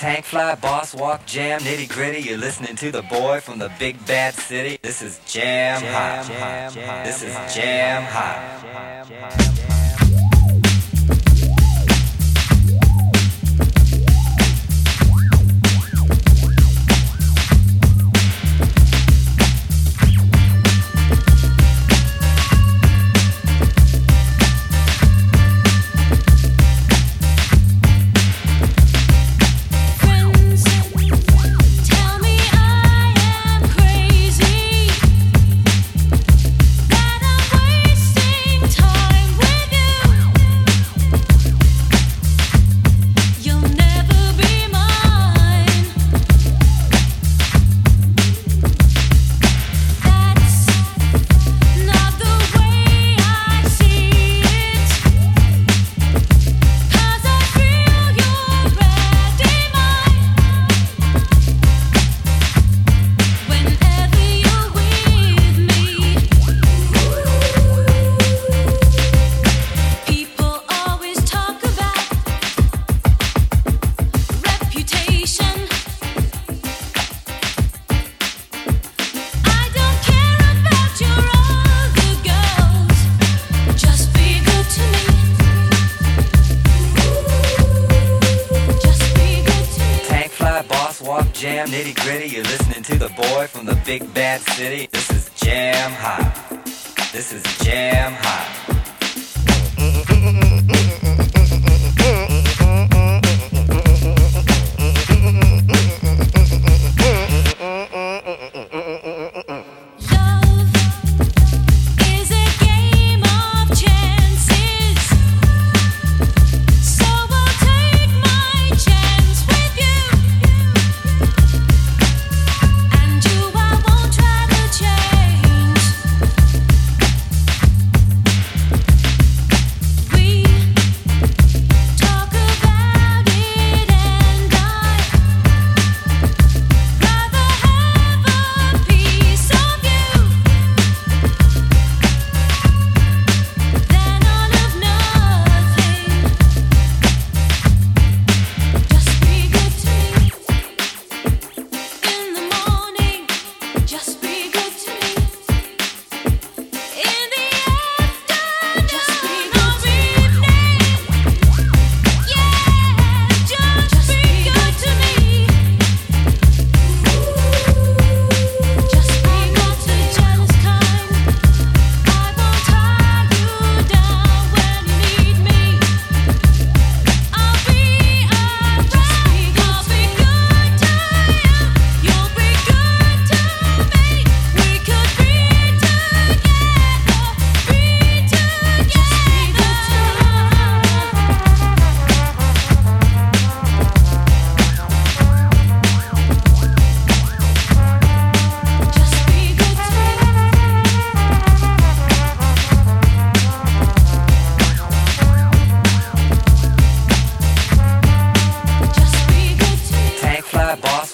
tank fly, boss walk, jam, nitty gritty. You're listening to the boy from the big bad city. This is jam, jam hot. Jam. Jam, this is jam hot. jam nitty gritty. You're listening to the boy from the big bad city. This is jam hot. This is jam hot.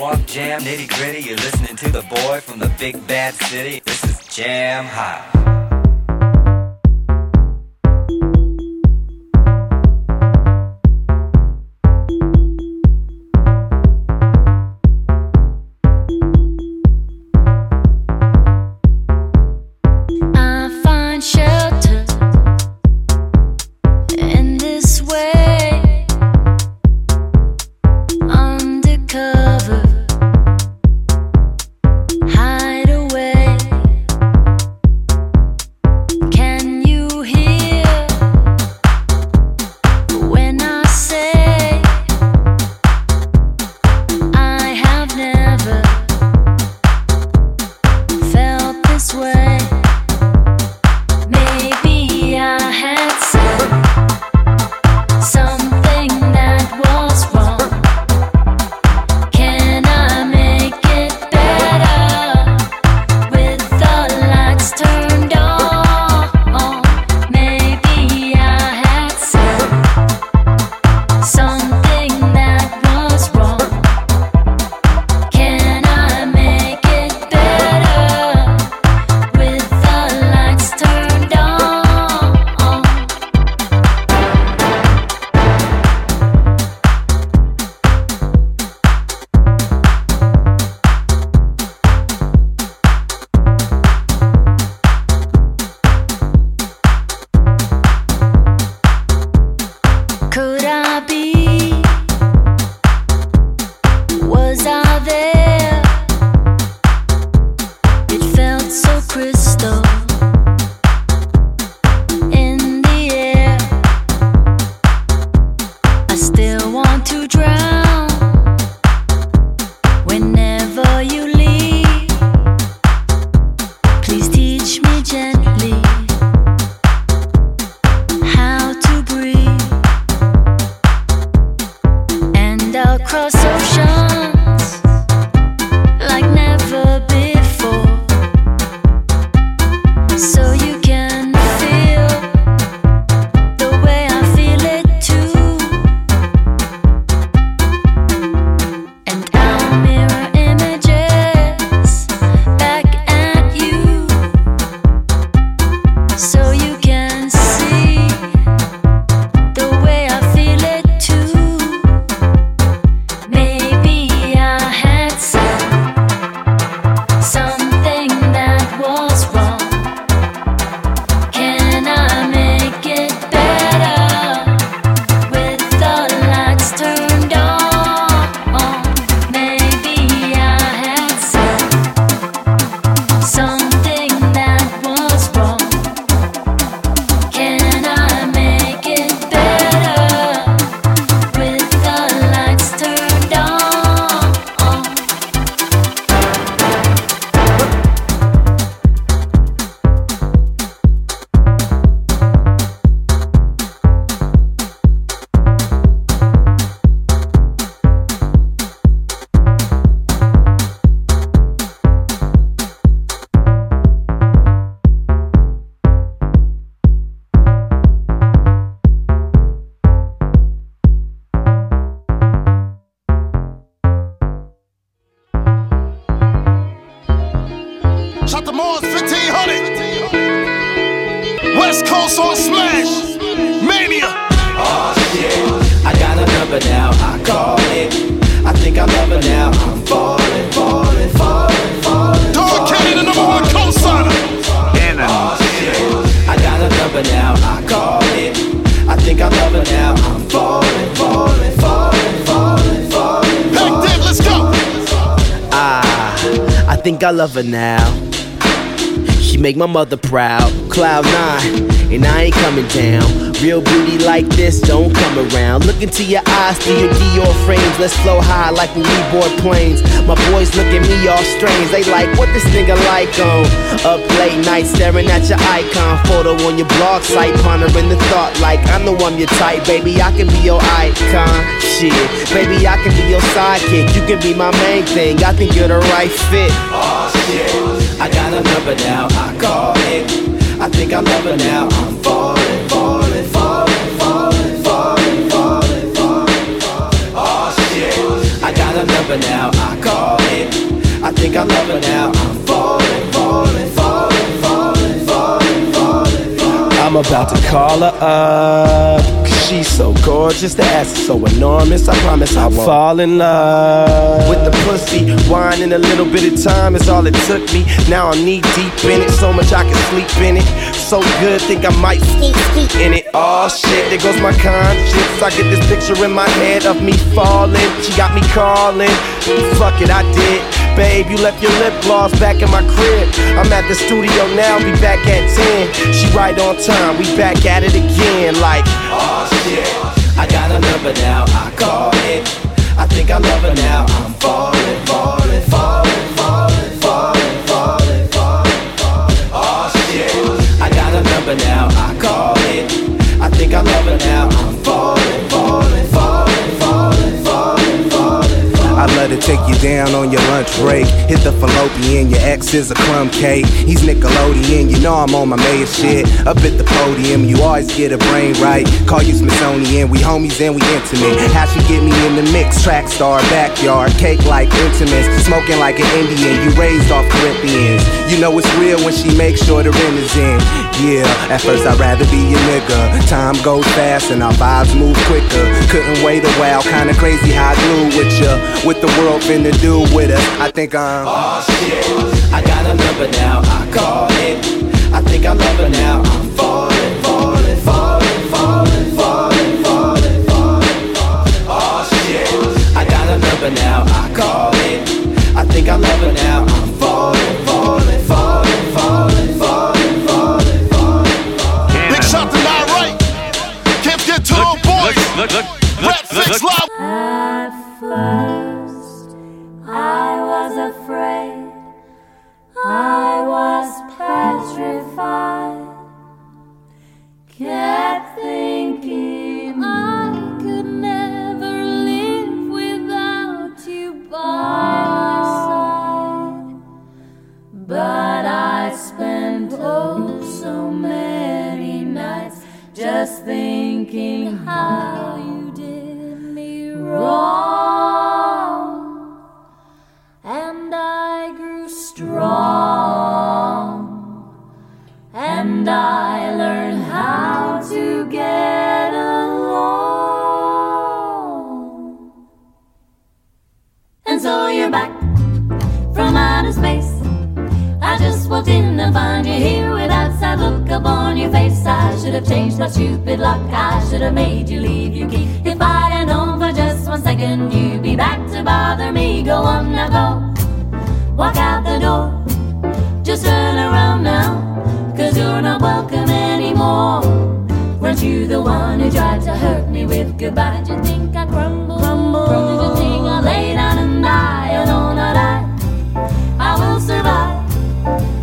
Swamp Jam, nitty gritty. You're listening to the boy from the big bad city. This is Jam Hot. Think I love her now. She make my mother proud. Cloud nine, and I ain't coming down. Real beauty like this don't come around. Look into your eyes through your Dior frames. Let's flow high like we board planes. My boys look at me all strange. They like, what this nigga like on? Up late night staring at your icon photo on your blog site, pondering the thought like, I know I'm your type, baby. I can be your icon. Shit, baby, I can be your sidekick. You can be my main thing. I think you're the right fit. Oh, I got a number now, I call it. I think I love her now. I'm falling, falling, a now, I call it. I think I love her now. I'm falling, falling, falling, falling, falling, falling, falling. I'm about to call her up. She's so gorgeous, the ass is so enormous. I promise I won't fall in love with the pussy. Wine in a little bit of time is all it took me. Now I'm knee deep in it, so much I can sleep in it. So good, think I might scoop in it. Oh shit, there goes my conscience. I get this picture in my head of me falling. She got me calling. Fuck it, I did. Babe, you left your lip gloss back in my crib. I'm at the studio now, be back at 10. She right on time, we back at it again. Like, Oh shit. I got a number now, I call it. I think I love her now. I'm falling, falling, falling, falling, falling, falling, falling, falling. Oh shit. I got a number now, I call it. I think I love her now. I'm falling, falling, I let it take you down on your lunch break. Hit the fallopian, your ex is a crumb cake. He's Nickelodeon, you know I'm on my mayor shit. Up at the podium, you always get a brain right. Call you Smithsonian, we homies and we intimate. How she get me in the mix? Track star, backyard, cake like intimates. Smoking like an Indian, you raised off Corinthians. You know it's real when she makes sure the rent is in. Yeah, at first I'd rather be a nigga. Time goes fast and our vibes move quicker. Couldn't wait a while, kinda crazy how I glue with ya. What the world finna do with us? I think I'm. Oh shit. I got a number now, I call it. I think I love her now. I'm falling, falling, falling, falling, falling, falling, falling, falling. Oh shit. I got a number now, I call it. I think I love her now. I'm falling, goodbye. Did you think I crumble? crumble? Did you think I lay down and die? You know that I, I will survive.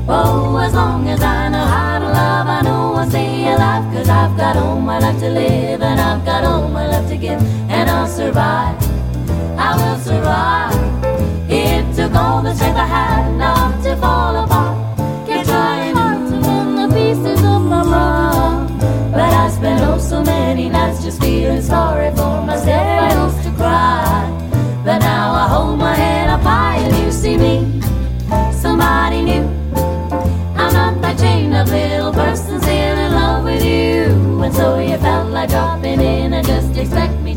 Oh, as long as I know how to love, I know I'll stay alive. Cause I've got all my life to live, and I've got all my life to give, and I'll survive. I will survive. It took all the strength I had not to fall apart. and so you felt like dropping in. And just expect me